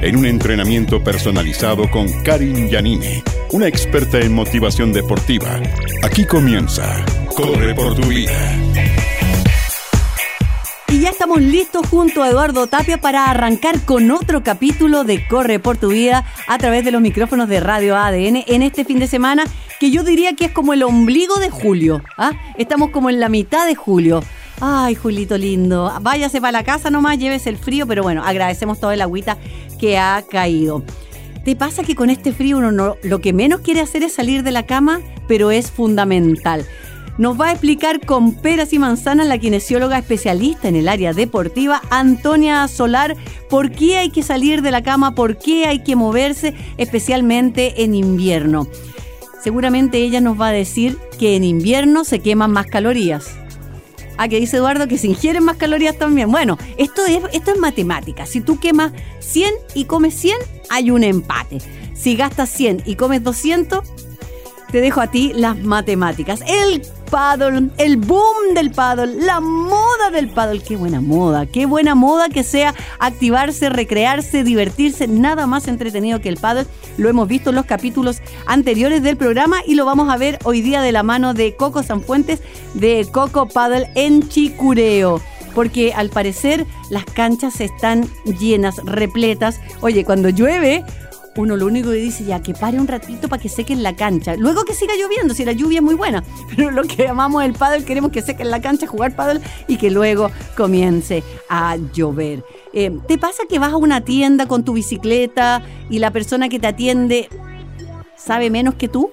En un entrenamiento personalizado con Karin Yanine, una experta en motivación deportiva. Aquí comienza Corre por tu vida. Y ya estamos listos junto a Eduardo Tapia para arrancar con otro capítulo de Corre por tu vida a través de los micrófonos de Radio ADN en este fin de semana que yo diría que es como el ombligo de julio. ¿ah? Estamos como en la mitad de julio. Ay, Julito lindo. Váyase para la casa nomás, llévese el frío, pero bueno, agradecemos toda el agüita que ha caído. ¿Te pasa que con este frío uno no, lo que menos quiere hacer es salir de la cama, pero es fundamental? Nos va a explicar con peras y manzanas la kinesióloga especialista en el área deportiva, Antonia Solar, por qué hay que salir de la cama, por qué hay que moverse, especialmente en invierno. Seguramente ella nos va a decir que en invierno se queman más calorías. Ah, que dice Eduardo que se ingieren más calorías también. Bueno, esto es, esto es matemática. Si tú quemas 100 y comes 100, hay un empate. Si gastas 100 y comes 200, te dejo a ti las matemáticas. El paddle, el boom del paddle, la moda del paddle. Qué buena moda, qué buena moda que sea activarse, recrearse, divertirse. Nada más entretenido que el paddle. Lo hemos visto en los capítulos anteriores del programa y lo vamos a ver hoy día de la mano de Coco Sanfuentes de Coco Paddle en Chicureo porque al parecer las canchas están llenas, repletas. Oye, cuando llueve, uno lo único que dice ya que pare un ratito para que seque en la cancha. Luego que siga lloviendo, si la lluvia es muy buena. Pero lo que llamamos el paddle, queremos que seque en la cancha, jugar paddle y que luego comience a llover. Eh, ¿Te pasa que vas a una tienda con tu bicicleta y la persona que te atiende sabe menos que tú?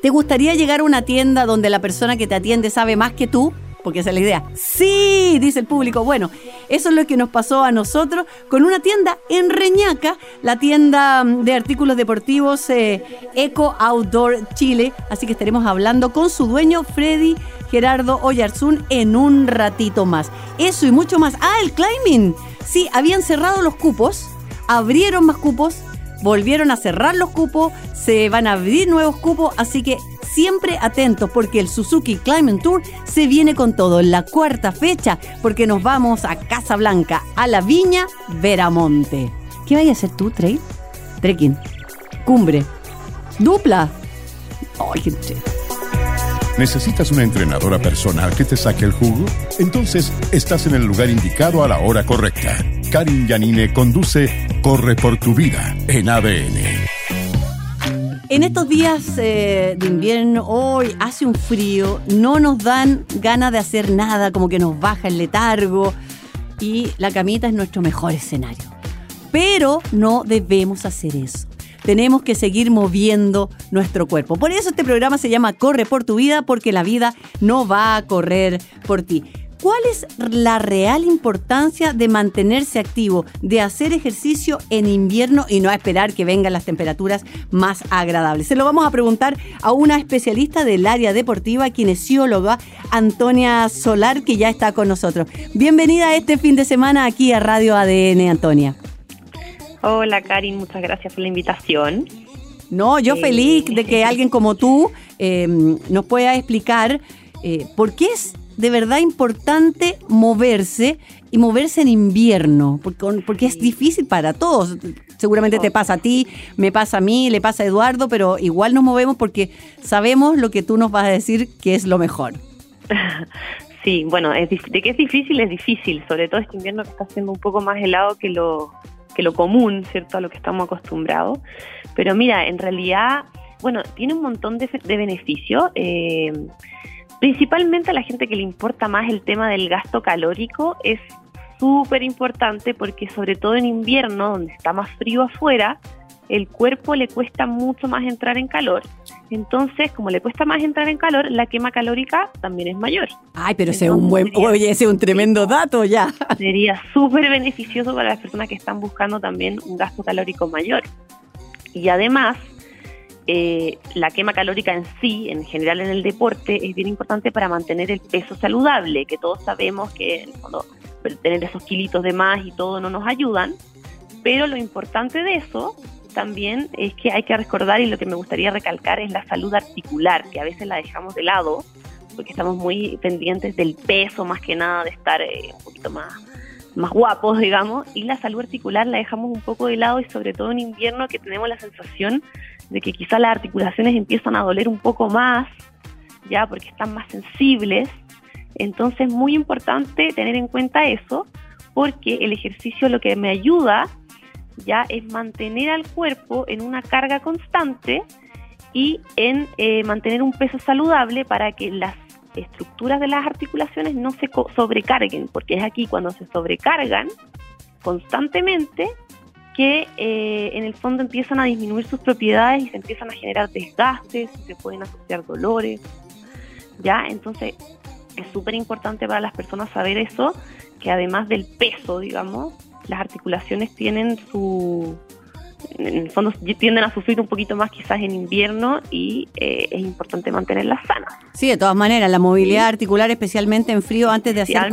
¿Te gustaría llegar a una tienda donde la persona que te atiende sabe más que tú? Porque esa es la idea. Sí, dice el público. Bueno, eso es lo que nos pasó a nosotros con una tienda en Reñaca, la tienda mm, de artículos deportivos eh, Eco Outdoor Chile. Así que estaremos hablando con su dueño, Freddy Gerardo Oyarzún, en un ratito más. Eso y mucho más. Ah, el climbing. Sí, habían cerrado los cupos, abrieron más cupos, volvieron a cerrar los cupos, se van a abrir nuevos cupos, así que siempre atentos porque el Suzuki Climbing Tour se viene con todo en la cuarta fecha porque nos vamos a Casablanca, a la Viña Veramonte. ¿Qué vaya a hacer tú, Trey? Trekking, cumbre, dupla. Ay, qué ¿Necesitas una entrenadora personal que te saque el jugo? Entonces estás en el lugar indicado a la hora correcta. Karin Yanine conduce Corre por tu vida en ADN. En estos días eh, de invierno, hoy hace un frío, no nos dan ganas de hacer nada, como que nos baja el letargo y la camita es nuestro mejor escenario. Pero no debemos hacer eso. Tenemos que seguir moviendo nuestro cuerpo. Por eso este programa se llama Corre por tu vida, porque la vida no va a correr por ti. ¿Cuál es la real importancia de mantenerse activo, de hacer ejercicio en invierno y no esperar que vengan las temperaturas más agradables? Se lo vamos a preguntar a una especialista del área deportiva, kinesióloga, Antonia Solar, que ya está con nosotros. Bienvenida este fin de semana aquí a Radio ADN, Antonia. Hola, Karin, muchas gracias por la invitación. No, yo eh, feliz de que alguien como tú eh, nos pueda explicar eh, por qué es de verdad importante moverse y moverse en invierno, porque, porque es difícil para todos. Seguramente te pasa a ti, me pasa a mí, le pasa a Eduardo, pero igual nos movemos porque sabemos lo que tú nos vas a decir que es lo mejor. Sí, bueno, de que es difícil, es difícil, sobre todo este invierno que está siendo un poco más helado que lo, que lo común, ¿cierto? A lo que estamos acostumbrados. Pero mira, en realidad, bueno, tiene un montón de, de beneficios. Eh, Principalmente a la gente que le importa más el tema del gasto calórico es súper importante porque sobre todo en invierno, donde está más frío afuera, el cuerpo le cuesta mucho más entrar en calor. Entonces, como le cuesta más entrar en calor, la quema calórica también es mayor. Ay, pero ese es un buen, oye, ese es un tremendo dato ya. Sería súper beneficioso para las personas que están buscando también un gasto calórico mayor. Y además, eh, la quema calórica en sí, en general en el deporte, es bien importante para mantener el peso saludable, que todos sabemos que en tener esos kilitos de más y todo no nos ayudan, pero lo importante de eso también es que hay que recordar y lo que me gustaría recalcar es la salud articular, que a veces la dejamos de lado porque estamos muy pendientes del peso más que nada, de estar eh, un poquito más, más guapos, digamos, y la salud articular la dejamos un poco de lado y sobre todo en invierno que tenemos la sensación de que quizá las articulaciones empiezan a doler un poco más, ya porque están más sensibles. Entonces es muy importante tener en cuenta eso, porque el ejercicio lo que me ayuda ya es mantener al cuerpo en una carga constante y en eh, mantener un peso saludable para que las estructuras de las articulaciones no se sobrecarguen, porque es aquí cuando se sobrecargan constantemente que eh, en el fondo empiezan a disminuir sus propiedades y se empiezan a generar desgastes, se pueden asociar dolores, ¿ya? Entonces es súper importante para las personas saber eso, que además del peso, digamos, las articulaciones tienen su, en el fondo tienden a sufrir un poquito más quizás en invierno y eh, es importante mantenerlas sanas. Sí, de todas maneras, la movilidad articular, especialmente en frío, antes de hacer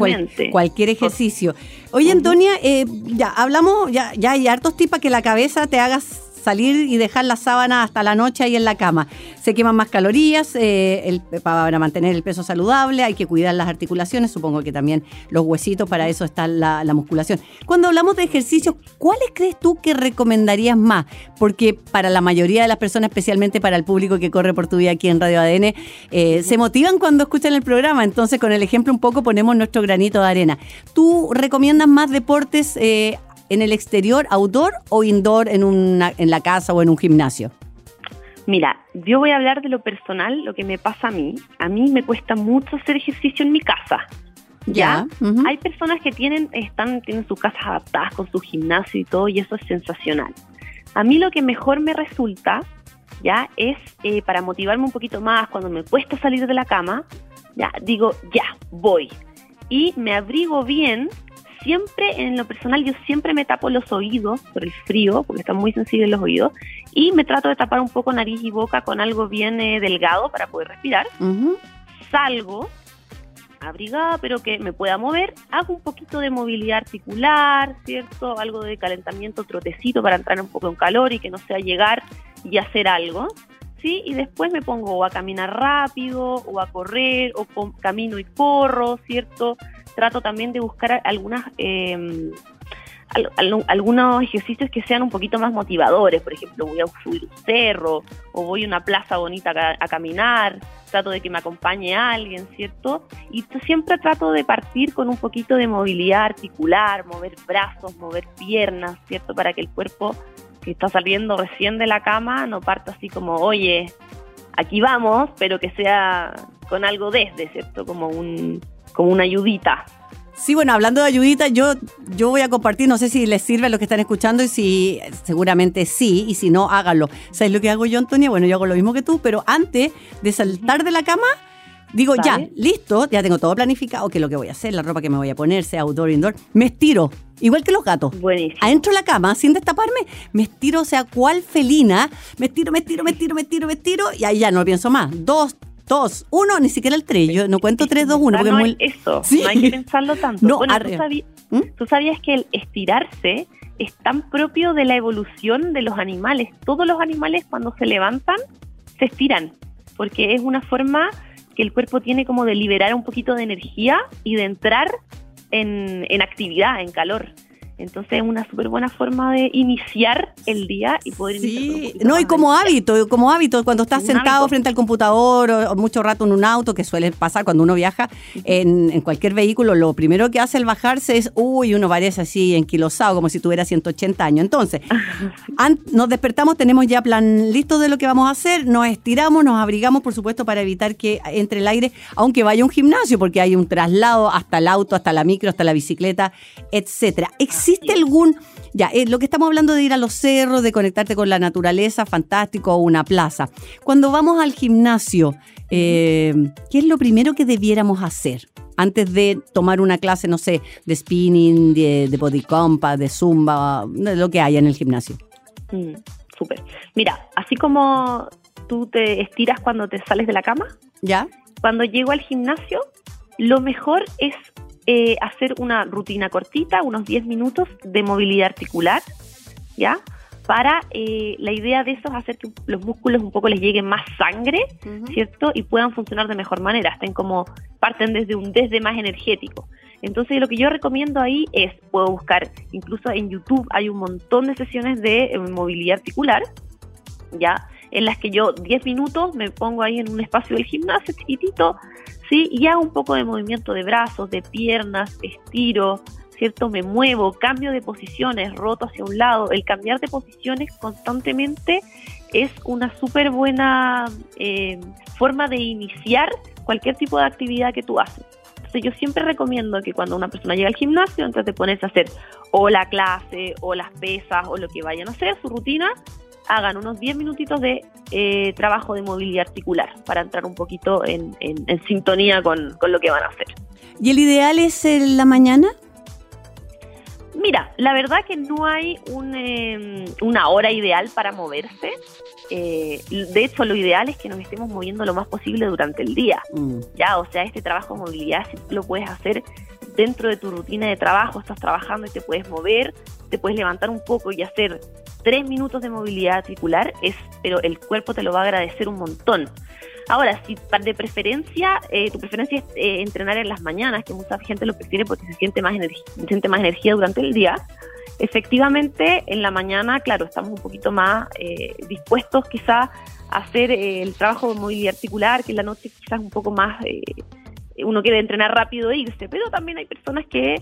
cualquier ejercicio. Oye, Antonia, eh, ya hablamos, ya, ya hay hartos tips para que la cabeza te hagas salir y dejar la sábana hasta la noche ahí en la cama. Se queman más calorías eh, para mantener el peso saludable, hay que cuidar las articulaciones, supongo que también los huesitos, para eso está la, musculación. Cuando hablamos de ejercicios, ¿cuáles crees tú que recomendarías más? Porque para la mayoría de las personas, especialmente para el público que corre por tu vida aquí en Radio ADN, eh, se motivan cuando escuchan el programa, entonces con el ejemplo un poco ponemos nuestro granito de arena. ¿Tú recomiendas más deportes eh, en el exterior, outdoor o indoor en, una, en la casa o en un gimnasio? Mira, yo voy a hablar de lo personal, lo que me pasa a mí. A mí me cuesta mucho hacer ejercicio en mi casa. ¿Ya? Hay personas que tienen, están, tienen sus casas adaptadas con su gimnasio y todo, y eso es sensacional. A mí lo que mejor me resulta, ¿ya? Es eh, para motivarme un poquito más cuando me cuesta salir de la cama, ya, digo, ya, voy. Y me abrigo bien siempre, en lo personal, yo siempre me tapo los oídos por el frío, porque están muy sensibles los oídos, y me trato de tapar un poco nariz y boca con algo bien eh, delgado para poder respirar. Salgo abrigada, pero que me pueda mover, hago un poquito de movilidad articular, ¿cierto? Algo de calentamiento, trotecito para entrar un poco en calor y que no sea llegar y hacer algo. ¿Sí? Y después me pongo a caminar rápido, o a correr, o camino y corro, ¿cierto? Trato también de buscar algunas... Eh, algunos ejercicios que sean un poquito más motivadores, por ejemplo, voy a subir un cerro o voy a una plaza bonita a, caminar, trato de que me acompañe alguien, ¿cierto? Y siempre trato de partir con un poquito de movilidad articular, mover brazos, mover piernas, ¿cierto? Para que el cuerpo que está saliendo recién de la cama no parta así como, oye, aquí vamos, pero que sea con algo desde, ¿cierto? Como un como una ayudita. Sí, bueno, hablando de ayudita, yo, yo voy a compartir, no sé si les sirve a los que están escuchando y si seguramente sí, y si no, háganlo. ¿Sabes lo que hago yo, Antonia? Bueno, yo hago lo mismo que tú, pero antes de saltar de la cama, digo, ya, listo, ya tengo todo planificado, que lo que voy a hacer, la ropa que me voy a poner, sea outdoor, indoor, me estiro, igual que los gatos. Buenísimo. Adentro de la cama, sin destaparme, me estiro, o sea, cual felina, me estiro, me estiro, me estiro, me estiro, me estiro, y ahí ya no pienso más. Dos, dos, uno, ni siquiera el tres. Yo no cuento tres, dos, uno. Porque no muy... eso, no hay que pensarlo tanto. No, bueno, ¿tú, ¿Mm? ¿tú, sabías que el estirarse es tan propio de la evolución de los animales. Todos los animales cuando se levantan se estiran, porque es una forma que el cuerpo tiene como de liberar un poquito de energía y de entrar en, en actividad, en calor. Entonces es una súper buena forma de iniciar el día y poder Sí, no, y como hábito, como hábito, cuando estás sentado frente al computador o, mucho rato en un auto, que suele pasar cuando uno viaja en, cualquier vehículo, lo primero que hace al bajarse es, uy, uno parece así enquilosado, como si tuviera 180 años. Entonces, nos despertamos, tenemos ya plan listo de lo que vamos a hacer, nos estiramos, nos abrigamos, por supuesto, para evitar que entre el aire, aunque vaya a un gimnasio, porque hay un traslado hasta el auto, hasta la micro, hasta la bicicleta, etcétera. ¿Existe algún, ya, eh, lo que estamos hablando de ir a los cerros, de conectarte con la naturaleza, fantástico, o una plaza. Cuando vamos al gimnasio, eh, ¿qué es lo primero que debiéramos hacer? Antes de tomar una clase, no sé, de spinning, de, body compass, de zumba, de lo que haya en el gimnasio. Mm. súper. Mira, así como tú te estiras cuando te sales de la cama, ¿Ya? cuando llego al gimnasio, lo mejor es eh, hacer una rutina cortita, unos 10 minutos de movilidad articular, ¿ya? Para eh, la idea de eso es hacer que los músculos un poco les llegue más sangre, ¿cierto? Y puedan funcionar de mejor manera, estén como, parten desde un desde más energético. Entonces lo que yo recomiendo ahí es, puedo buscar, incluso en YouTube hay un montón de sesiones de eh, movilidad articular, ¿ya? En las que yo 10 minutos me pongo ahí en un espacio del gimnasio chiquitito, ¿sí? Y hago un poco de movimiento de brazos, de piernas, estiro, ¿cierto? Me muevo, cambio de posiciones, roto hacia un lado. El cambiar de posiciones constantemente es una súper buena eh, forma de iniciar cualquier tipo de actividad que tú haces. Entonces yo siempre recomiendo que cuando una persona llega al gimnasio, entonces te pones a hacer o la clase o las pesas o lo que vayan a hacer, su rutina, hagan unos 10 minutitos de eh, trabajo de movilidad articular para entrar un poquito en, sintonía con, con, lo que van a hacer. ¿Y el ideal es en la mañana? Mira, la verdad que no hay un, em, una hora ideal para moverse. Eh, de hecho, lo ideal es que nos estemos moviendo lo más posible durante el día. Mm. Ya, o sea, este trabajo de movilidad si lo puedes hacer dentro de tu rutina de trabajo, estás trabajando y te puedes mover, te puedes levantar un poco y hacer tres minutos de movilidad articular, es, pero el cuerpo te lo va a agradecer un montón. Ahora, si de preferencia, eh, tu preferencia es eh, entrenar en las mañanas, que mucha gente lo prefiere porque se siente más, siente más energía durante el día, efectivamente en la mañana, claro, estamos un poquito más eh, dispuestos quizá a hacer el trabajo de movilidad articular, que en la noche quizás un poco más, uno quiere entrenar rápido e irse, pero también hay personas que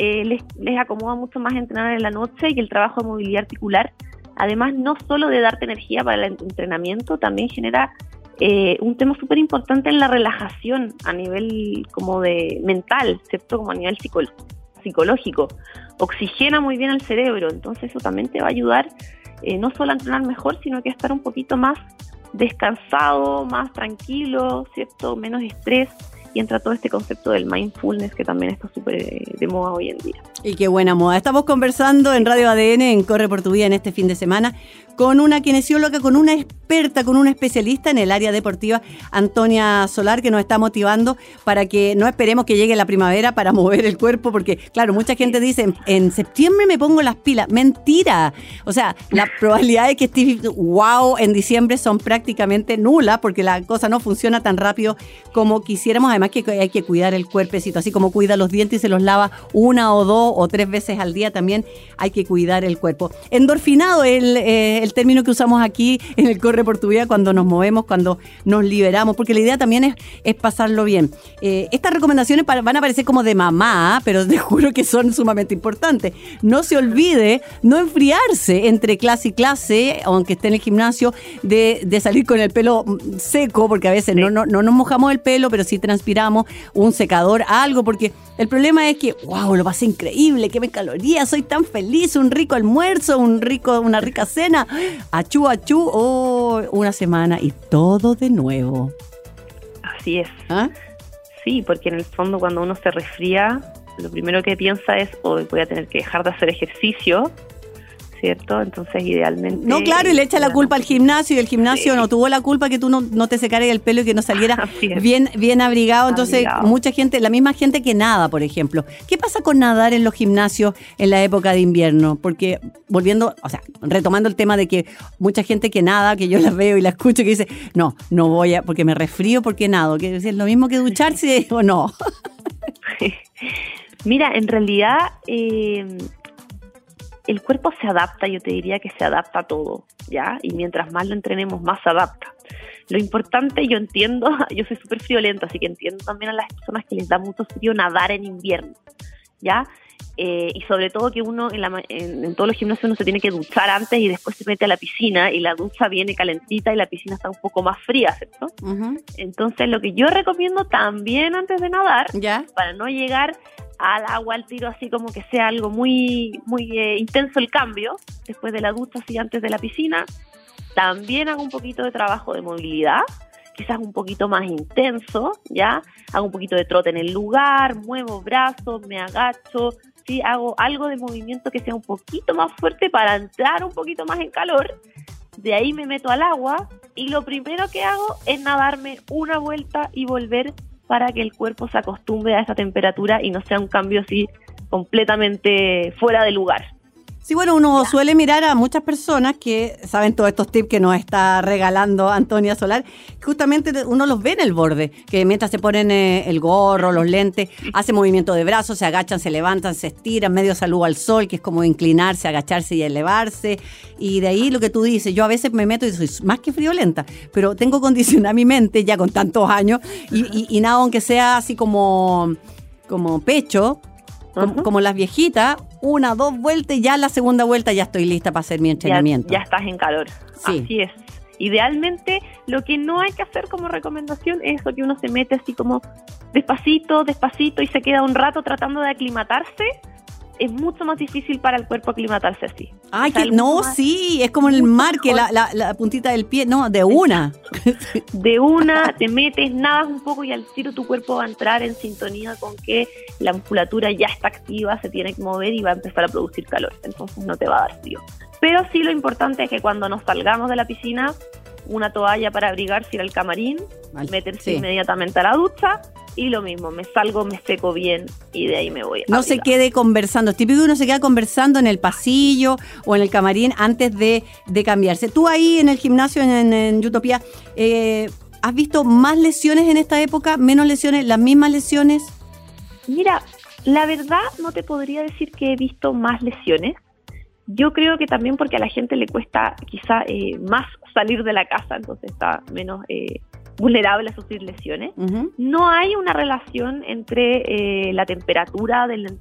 les, les acomoda mucho más entrenar en la noche y el trabajo de movilidad articular, además no solo de darte energía para el entrenamiento, también genera eh, un tema súper importante en la relajación a nivel como de mental, ¿cierto? Como a nivel psicológico. Oxigena muy bien el cerebro, entonces eso también te va a ayudar eh, no solo a entrenar mejor, sino que a estar un poquito más descansado, más tranquilo, ¿cierto? Menos estrés y entra todo este concepto del mindfulness que también está súper eh, de moda hoy en día. Y qué buena moda. Estamos conversando en Radio ADN, en Corre por tu Vida, en este fin de semana, con una kinesióloga, con una experta, con una especialista en el área deportiva, Antonia Solar, que nos está motivando para que no esperemos que llegue la primavera para mover el cuerpo, porque claro, mucha gente dice, en septiembre me pongo las pilas. Mentira. O sea, la probabilidad de que estés wow en diciembre son prácticamente nulas, porque la cosa no funciona tan rápido como quisiéramos. Además que hay que cuidar el cuerpecito, así como cuida los dientes y se los lava una o dos o tres veces al día, también hay que cuidar el cuerpo. Endorfinado, el, eh, el término que usamos aquí en el Corre por tu Vida cuando nos movemos, cuando nos liberamos, porque la idea también es, es pasarlo bien. Eh, estas recomendaciones van a parecer como de mamá, pero te juro que son sumamente importantes. No se olvide no enfriarse entre clase y clase, aunque esté en el gimnasio, de, de salir con el pelo seco, porque a veces no, no, no nos mojamos el pelo, pero sí transpiramos, un secador, algo, porque el problema es que, wow, lo pasé increíble, que me calorías, soy tan feliz, un rico almuerzo, un rico, una rica cena, achú, achú, oh, una semana y todo de nuevo. Así es. ¿Ah? Sí, porque en el fondo cuando uno se resfría, lo primero que piensa es, hoy voy a tener que dejar de hacer ejercicio ¿cierto? Entonces, idealmente... No, claro, y le echa la culpa al gimnasio y el gimnasio no tuvo la culpa que tú no, no te secaras el pelo y que no saliera bien, bien abrigado. Entonces, mucha gente, la misma gente que nada, por ejemplo. ¿Qué pasa con nadar en los gimnasios en la época de invierno? Porque, volviendo, o sea, retomando el tema de que mucha gente que nada, que yo la veo y la escucho, que dice, no, no voy a, porque me resfrío porque nado. Que es lo mismo que ducharse o no. Mira, en realidad... Eh, el cuerpo se adapta, yo te diría que se adapta a todo, ¿ya? Y mientras más lo entrenemos, más se adapta. Lo importante, yo entiendo, yo soy súper friolento, así que entiendo también a las personas que les da mucho frío nadar en invierno, ¿ya? Eh, y sobre todo que uno en, todos los gimnasios uno se tiene que duchar antes y después se mete a la piscina y la ducha viene calentita y la piscina está un poco más fría, ¿cierto? Entonces lo que yo recomiendo también antes de nadar, ¿Ya? para no llegar al agua, al tiro, así como que sea algo muy, muy eh, intenso el cambio, después de la ducha, así antes de la piscina. También hago un poquito de trabajo de movilidad, quizás un poquito más intenso, ¿ya? Hago un poquito de trote en el lugar, muevo brazos, me agacho, Hago algo de movimiento que sea un poquito más fuerte para entrar un poquito más en calor de ahí me meto al agua y lo primero que hago es nadarme una vuelta y volver para que el cuerpo se acostumbre a esa temperatura y no sea un cambio así completamente fuera de lugar. Sí, bueno, uno suele mirar a muchas personas que saben todos estos tips que nos está regalando Antonia Solar. Justamente uno los ve en el borde, que mientras se ponen eh, el gorro, los lentes, hace movimiento de brazos, se agachan, se levantan, se estiran, medio saludo al sol, que es como inclinarse, agacharse y elevarse. Y de ahí lo que tú dices, yo a veces me meto y soy más que friolenta, pero tengo condicionada mi mente ya con tantos años y, y, nada, aunque sea así como, como pecho, como, las viejitas, una, dos vueltas y ya la segunda vuelta ya estoy lista para hacer mi entrenamiento. Ya, estás en calor. Así es. Idealmente, lo que no hay que hacer como recomendación es eso que uno se mete así como despacito, despacito y se queda un rato tratando de aclimatarse es mucho más difícil para el cuerpo aclimatarse así. Ay, que no, sí, es como en el mar, que la, la, puntita del pie, no, de una. De una, te metes, nadas un poco y al tiro tu cuerpo va a entrar en sintonía con que la musculatura ya está activa, se tiene que mover y va a empezar a producir calor, entonces no te va a dar frío. Pero sí lo importante es que cuando nos salgamos de la piscina, una toalla para abrigarse, ir al camarín, meterse inmediatamente a la ducha y lo mismo, me salgo, me seco bien y de ahí me voy. No se quede conversando. Es típico que uno se queda conversando en el pasillo o en el camarín antes de, cambiarse. Tú ahí en el gimnasio, en, en Utopía, eh, ¿has visto más lesiones en esta época? ¿Menos lesiones? ¿Las mismas lesiones? Mira, la verdad no te podría decir que he visto más lesiones. Yo creo que también porque a la gente le cuesta quizá eh, más salir de la casa, entonces está menos eh, vulnerable a sufrir lesiones. No hay una relación entre eh, la temperatura del,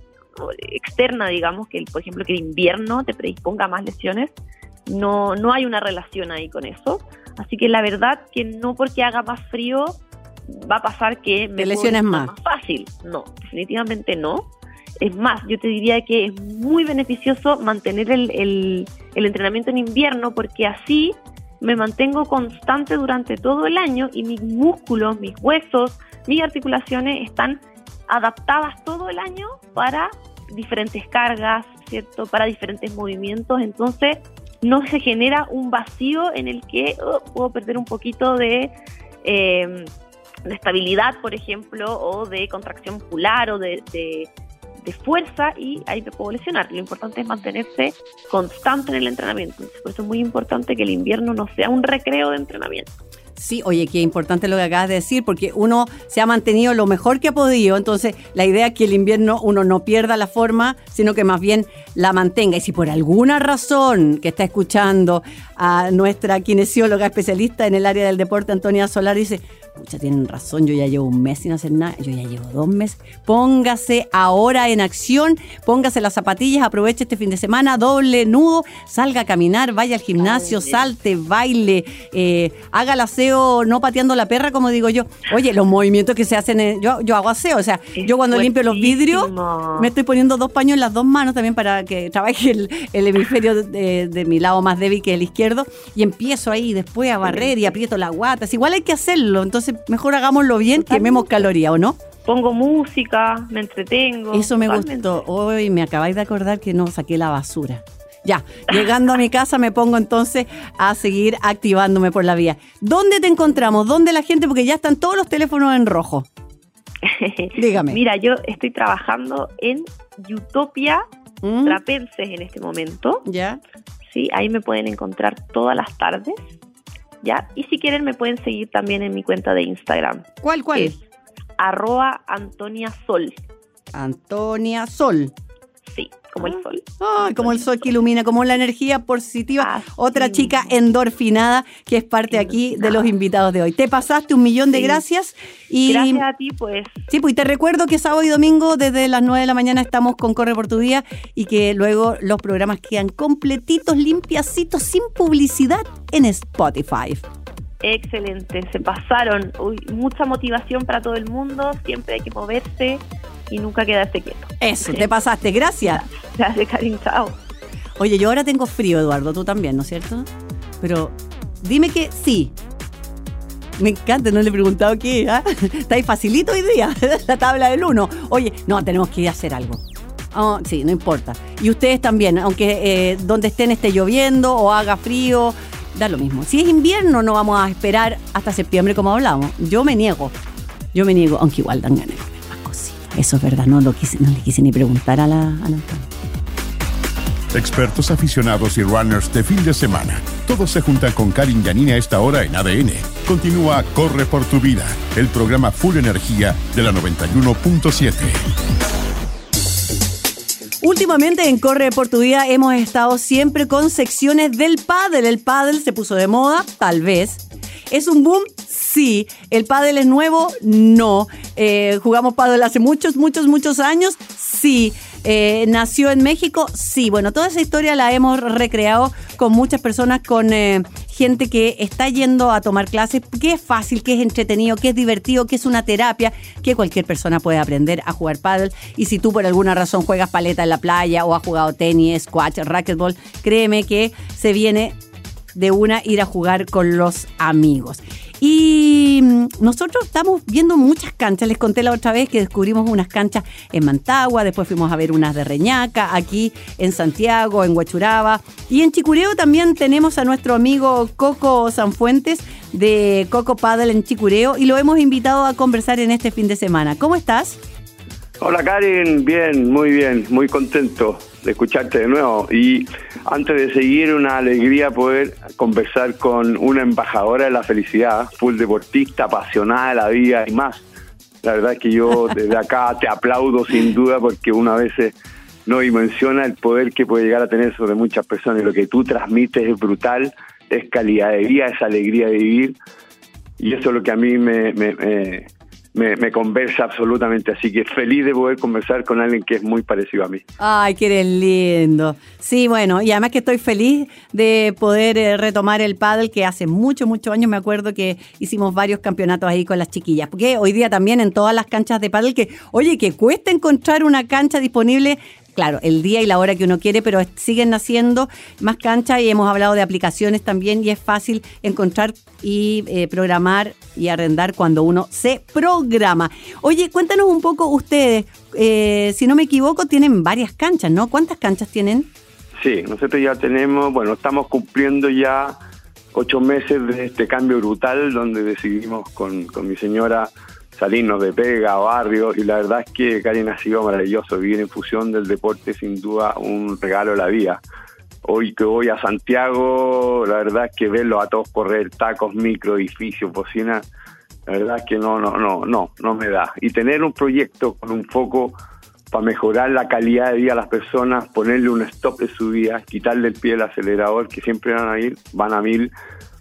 externa, digamos, que por ejemplo que el invierno te predisponga a más lesiones. No, no hay una relación ahí con eso. Así que la verdad que no porque haga más frío va a pasar que me lesiones más. más fácil. No, definitivamente no. Es más, yo te diría que es muy beneficioso mantener el, el, entrenamiento en invierno porque así me mantengo constante durante todo el año y mis músculos, mis huesos, mis articulaciones están adaptadas todo el año para diferentes cargas, ¿cierto? Para diferentes movimientos. Entonces, no se genera un vacío en el que oh, puedo perder un poquito de, em, de, estabilidad, por ejemplo, o de contracción muscular o de fuerza y ahí me puedo lesionar. Lo importante es mantenerse constante en el entrenamiento. Por eso es muy importante que el invierno no sea un recreo de entrenamiento. Sí, oye, qué importante lo que acabas de decir, porque uno se ha mantenido lo mejor que ha podido, entonces la idea es que el invierno uno no pierda la forma, sino que más bien la mantenga. Y si por alguna razón que está escuchando a nuestra kinesióloga especialista en el área del deporte, Antonia Solar, dice, ya tienen razón, yo ya llevo un mes sin hacer nada, yo ya llevo dos meses. Póngase ahora en acción, póngase las zapatillas, aproveche este fin de semana, doble nudo, salga a caminar, vaya al gimnasio, salte, baile, eh, haga el aseo no pateando la perra, como digo yo. Oye, los movimientos que se hacen, yo, yo hago aseo, o sea, yo cuando limpio los vidrios, me estoy poniendo dos paños en las dos manos también para que trabaje el, hemisferio de, de, mi lado más débil que el izquierdo, y empiezo ahí después a barrer y aprieto las guatas. Igual hay que hacerlo, entonces mejor hagámoslo bien, quememos caloría, ¿o no? Pongo música, me entretengo. Eso me gustó. Hoy me acabáis de acordar que no saqué la basura. Ya, llegando a mi casa me pongo entonces a seguir activándome por la vía. ¿Dónde te encontramos? ¿Dónde la gente? Porque ya están todos los teléfonos en rojo. Dígame. Mira, yo estoy trabajando en Utopia ¿Mm? Trapenses en este momento. Ya. Sí, ahí me pueden encontrar todas las tardes. ¿Ya? Y si quieren me pueden seguir también en mi cuenta de Instagram. ¿Cuál, cuál? Es arroba Antonia Sol. Antonia Sol. Sí, como el sol. Ah, como el sol que ilumina, como la energía positiva. Otra chica endorfinada que es parte aquí de los invitados de hoy. Te pasaste un millón de gracias. Y, gracias a ti, pues. Sí, pues y te recuerdo que sábado y domingo desde las 9 de la mañana estamos con Corre por tu Día y que luego los programas quedan completitos, limpiacitos, sin publicidad en Spotify. Excelente, se pasaron. Uy, mucha motivación para todo el mundo, siempre hay que moverse y nunca quedarse quieto. Eso, te pasaste, gracias. Gracias, Karin, chao. Oye, yo ahora tengo frío, Eduardo, tú también, ¿no es cierto? Pero dime que sí. Me encanta, no le he preguntado qué. ¿ah? Está ahí facilito hoy día, la tabla del 1. Oye, no, tenemos que ir a hacer algo. Oh, sí, no importa. Y ustedes también, aunque eh, donde estén esté lloviendo o haga frío, da lo mismo. Si es invierno, no vamos a esperar hasta septiembre como hablamos. Yo me niego. Yo me niego, aunque igual dan ganas de más cositas. Eso es verdad, no, lo quise, no le quise ni preguntar a la, a Expertos aficionados y runners de fin de semana. Todos se juntan con Karin Yanine a esta hora en ADN. Continúa Corre por tu vida, el programa Full Energía de la 91.7. Últimamente en Corre por tu vida hemos estado siempre con secciones del pádel. El pádel se puso de moda, tal vez. ¿Es un boom? Sí. ¿El pádel es nuevo? No. Eh, ¿Jugamos pádel hace muchos, muchos, muchos años? Sí. Eh, ¿Nació en México? Sí. Bueno, toda esa historia la hemos recreado con muchas personas, con eh, gente que está yendo a tomar clases, que es fácil, que es entretenido, que es divertido, que es una terapia, que cualquier persona puede aprender a jugar paddle. Y si tú por alguna razón juegas paleta en la playa o has jugado tenis, squash, racquetball, créeme que se viene de una ir a jugar con los amigos. Y nosotros estamos viendo muchas canchas. Les conté la otra vez que descubrimos unas canchas en Mantagua, después fuimos a ver unas de Reñaca, aquí en Santiago, en Huachuraba. Y en Chicureo también tenemos a nuestro amigo Coco Sanfuentes de Coco Paddle en Chicureo y lo hemos invitado a conversar en este fin de semana. ¿Cómo estás? Hola Karen, bien, muy bien, muy contento de escucharte de nuevo. Y antes de seguir, una alegría poder conversar con una embajadora de la felicidad, full deportista, apasionada de la vida y más. La verdad es que yo desde acá te aplaudo sin duda porque una vez no dimensiona el poder que puede llegar a tener sobre muchas personas y lo que tú transmites es brutal, es calidad de vida, es alegría de vivir y eso es lo que a mí me, me, me me, conversa absolutamente. Así que feliz de poder conversar con alguien que es muy parecido a mí. Ay, que eres lindo. Sí, bueno, y además que estoy feliz de poder eh, retomar el paddle que hace muchos, muchos años me acuerdo que hicimos varios campeonatos ahí con las chiquillas. Porque hoy día también en todas las canchas de paddle que, oye, que cuesta encontrar una cancha disponible claro, el día y la hora que uno quiere, pero siguen naciendo más canchas y hemos hablado de aplicaciones también y es fácil encontrar y eh, programar y arrendar cuando uno se programa. Oye, cuéntanos un poco ustedes, eh, si no me equivoco, tienen varias canchas, ¿no? ¿Cuántas canchas tienen? Sí, nosotros ya tenemos, bueno, estamos cumpliendo ya ocho meses de este cambio brutal donde decidimos con, con mi señora salirnos de pega, barrio, y la verdad es que Karen ha sido maravilloso. Vivir en fusión del deporte, sin duda, un regalo de la vida. Hoy que voy a Santiago, la verdad es que verlo a todos correr, tacos, micro, edificios, bocina, la verdad es que no, no, no, no, no me da. Y tener un proyecto con un foco para mejorar la calidad de vida a las personas, ponerle un stop de su vida, quitarle el pie al acelerador, que siempre van a ir, van a mil.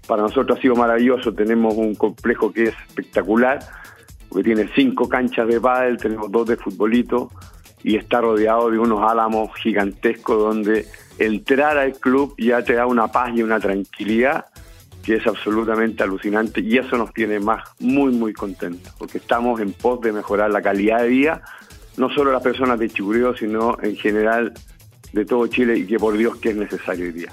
Para nosotros ha sido maravilloso, tenemos un complejo que es espectacular, porque tiene cinco canchas de pádel, tenemos dos de futbolito y está rodeado de unos álamos gigantescos donde entrar al club ya te da una paz y una tranquilidad que es absolutamente alucinante y eso nos tiene más muy muy contentos porque estamos en pos de mejorar la calidad de vida no solo las personas de Chicureo sino en general de todo Chile y que por Dios que es necesario hoy día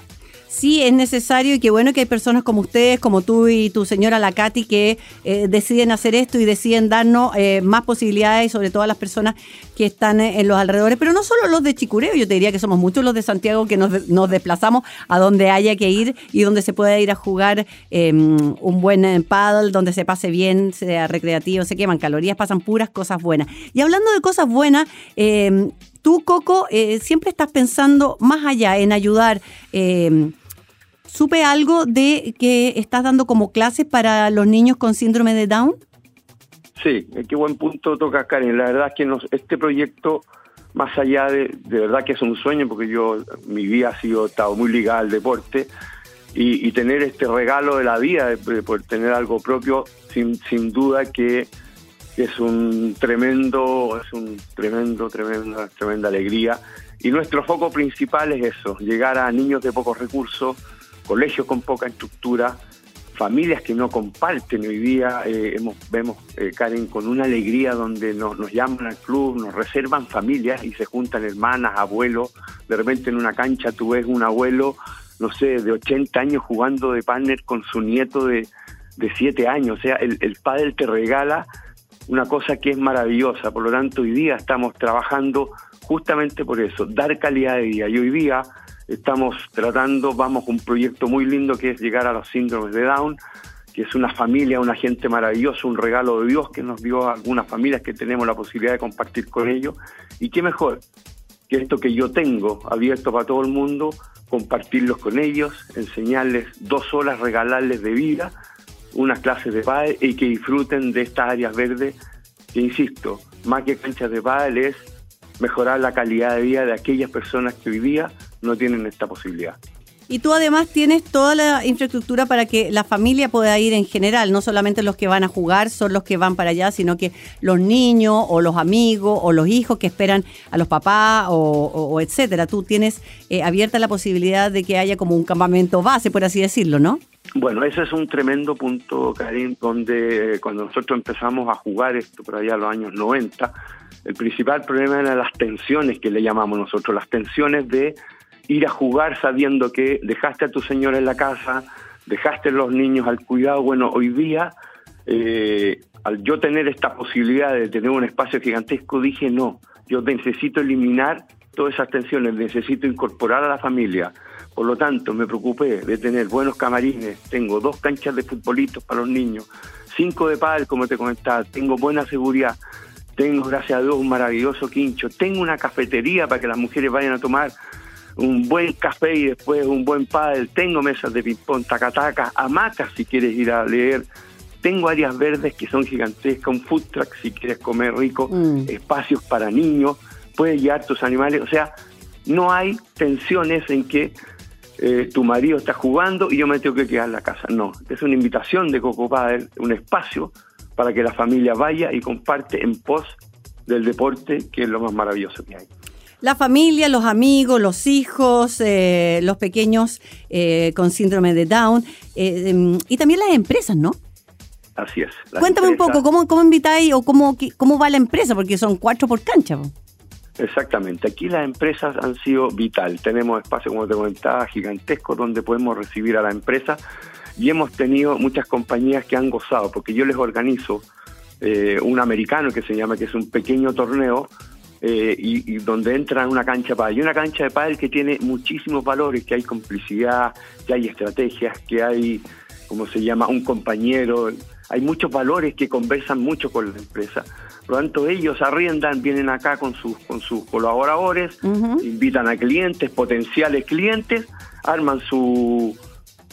sí es necesario y qué bueno que hay personas como ustedes, como tú y tu señora la Katy, que eh, deciden hacer esto y deciden darnos eh, más posibilidades, sobre todo a las personas que están eh, en los alrededores, pero no solo los de Chicureo, yo te diría que somos muchos los de Santiago que nos, desplazamos a donde haya que ir y donde se pueda ir a jugar em, un buen paddle, donde se pase bien, sea recreativo, se queman calorías, pasan puras cosas buenas. Y hablando de cosas buenas, em, tú, Coco, siempre estás pensando más allá en ayudar. Eh, Supe algo de que estás dando como clases para los niños con síndrome de Down. Sí, qué buen punto toca Karen. La verdad es que nos, este proyecto, más allá de, de verdad que es un sueño, porque yo, mi vida ha sido, estado muy ligada al deporte, y, tener este regalo de la vida, de, tener algo propio, sin, sin duda que es un tremendo, es un tremendo, tremenda, tremenda alegría. Y nuestro foco principal es eso, llegar a niños de pocos recursos, colegios con poca estructura, familias que no comparten hoy día, eh, hemos, vemos, eh, Karen, con una alegría donde nos, llaman al club, nos reservan familias y se juntan hermanas, abuelos, de repente en una cancha tú ves un abuelo, no sé, de 80 años jugando de partner con su nieto de, de 7 años, o sea, el, el padre te regala una cosa que es maravillosa, por lo tanto hoy día estamos trabajando justamente por eso, dar calidad de vida. Y hoy día estamos tratando, vamos con un proyecto muy lindo que es llegar a los síndromes de Down, que es una familia, una gente maravillosa, un regalo de Dios que nos dio a algunas familias que tenemos la posibilidad de compartir con ellos. Y qué mejor que esto que yo tengo abierto para todo el mundo, compartirlos con ellos, enseñarles dos horas, regalarles de vida, unas clases de pádel y que disfruten de estas áreas verdes, que insisto, más que canchas de pádel es mejorar la calidad de vida de aquellas personas que hoy no tienen esta posibilidad. Y tú además tienes toda la infraestructura para que la familia pueda ir en general, no solamente los que van a jugar son los que van para allá, sino que los niños o los amigos o los hijos que esperan a los papás o, etcétera. Tú tienes eh, abierta la posibilidad de que haya como un campamento base, por así decirlo, ¿no? Bueno, ese es un tremendo punto, Karim, donde eh, cuando nosotros empezamos a jugar esto por allá en los años 90, el principal problema eran las tensiones que le llamamos nosotros, las tensiones de ir a jugar sabiendo que dejaste a tu señora en la casa, dejaste a los niños al cuidado. Bueno, hoy día, eh, al yo tener esta posibilidad de tener un espacio gigantesco, dije no, yo necesito eliminar todas esas tensiones, necesito incorporar a la familia. Por lo tanto, me preocupé de tener buenos camarines, tengo dos canchas de futbolitos para los niños, cinco de pádel, como te comentaba, tengo buena seguridad, tengo, gracias a Dios, un maravilloso quincho, tengo una cafetería para que las mujeres vayan a tomar un buen café y después un buen pádel, tengo mesas de ping-pong, tacataca, hamacas si quieres ir a leer, tengo áreas verdes que son gigantescas, un food truck si quieres comer rico, mm. espacios para niños, puedes llevar tus animales, o sea, no hay tensiones en que eh, tu marido está jugando y yo me tengo que quedar en la casa. No, es una invitación de Coco Padel, un espacio para que la familia vaya y comparte en pos del deporte, que es lo más maravilloso que hay la familia, los amigos, los hijos, eh, los pequeños eh, con síndrome de Down eh, em, y también las empresas, ¿no? Así es. Cuéntame un poco, ¿cómo, cómo invitáis o cómo, cómo va la empresa? Porque son cuatro por cancha. Exactamente, aquí las empresas han sido vital. Tenemos espacio, como te comentaba, gigantesco donde podemos recibir a la empresa y hemos tenido muchas compañías que han gozado, porque yo les organizo un americano que se llama, que es un pequeño torneo eh, y, donde entra en una cancha de pádel. Y una cancha de pádel que tiene muchísimos valores, que hay complicidad, que hay estrategias, que hay, como se llama, un compañero. Hay muchos valores que conversan mucho con la empresa. Por lo tanto, ellos arriendan, vienen acá con sus, con sus colaboradores, invitan a clientes, potenciales clientes, arman su,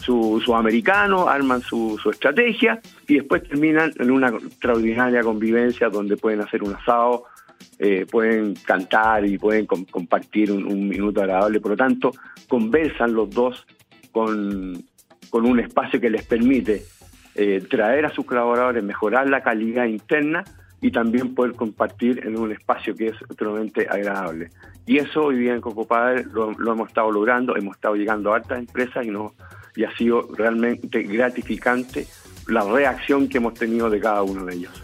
su, su americano, arman su, su estrategia y después terminan en una extraordinaria convivencia donde pueden hacer un asado, eh, pueden cantar y pueden compartir un, minuto agradable. Por lo tanto, conversan los dos con, un espacio que les permite eh, traer a sus colaboradores, mejorar la calidad interna y también poder compartir en un espacio que es totalmente agradable. Y eso hoy día en Coco lo, lo, hemos estado logrando, hemos estado llegando a altas empresas y, no, y ha sido realmente gratificante la reacción que hemos tenido de cada uno de ellos.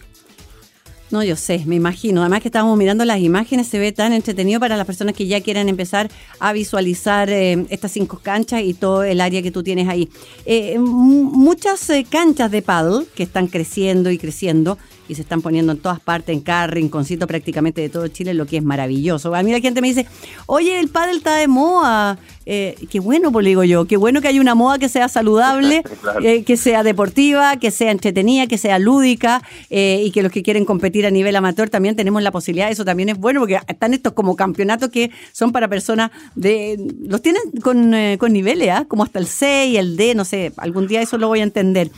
No, yo sé, me imagino. Además que estábamos mirando las imágenes, se ve tan entretenido para las personas que ya quieran empezar a visualizar eh, estas cinco canchas y todo el área que tú tienes ahí. Eh, muchas eh, canchas de paddle que están creciendo y creciendo y se están poniendo en todas partes, en cada rinconcito prácticamente de todo Chile, lo que es maravilloso. A mí la gente me dice, oye, el pádel está de moda. Eh, qué bueno, pues digo yo, qué bueno que haya una moda que sea saludable, eh, que sea deportiva, que sea entretenida, que sea lúdica eh, y que los que quieren competir a nivel amateur también tenemos la posibilidad. Eso también es bueno porque están estos como campeonatos que son para personas de... Los tienen con, con niveles, ¿ah? como hasta el C y el D, no sé, algún día eso lo voy a entender.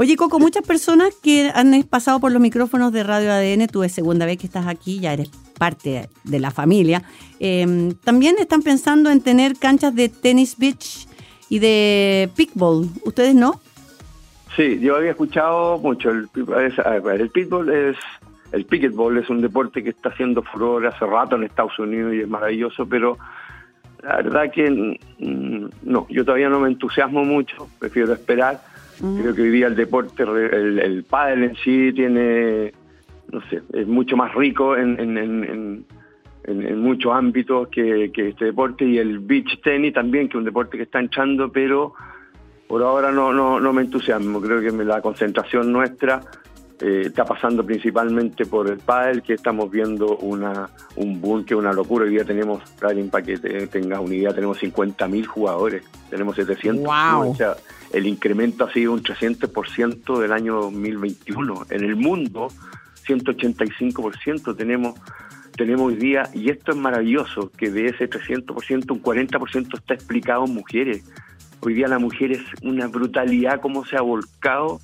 Oye, Coco, muchas personas que han pasado por los micrófonos de Radio ADN, tú es segunda vez que estás aquí, ya eres parte de la familia, em, también están pensando en tener canchas de tenis beach y de pickball. ¿Ustedes no? Sí, yo había escuchado mucho. El, el pickball es el picketball es un deporte que está haciendo furor hace rato en Estados Unidos y es maravilloso, pero la verdad que mm, no, yo todavía no me entusiasmo mucho, prefiero esperar Creo que hoy día el deporte, el, el pádel en sí tiene, no sé, es mucho más rico en, en, en, muchos ámbitos que, este deporte y el beach tennis también, que es un deporte que está entrando, pero por ahora no, no, no me entusiasmo. Creo que la concentración nuestra eh, está pasando principalmente por el pádel, que estamos viendo una, un boom, que es una locura. Hoy día tenemos, para que tengas una idea, tenemos 50.000 jugadores, tenemos 700. Wow. O sea, el incremento ha sido un 300% del año 2021. En el mundo, 185% tenemos tenemos hoy día, y esto es maravilloso, que de ese 300%, un 40% está explicado en mujeres. Hoy día la mujer es una brutalidad cómo se ha volcado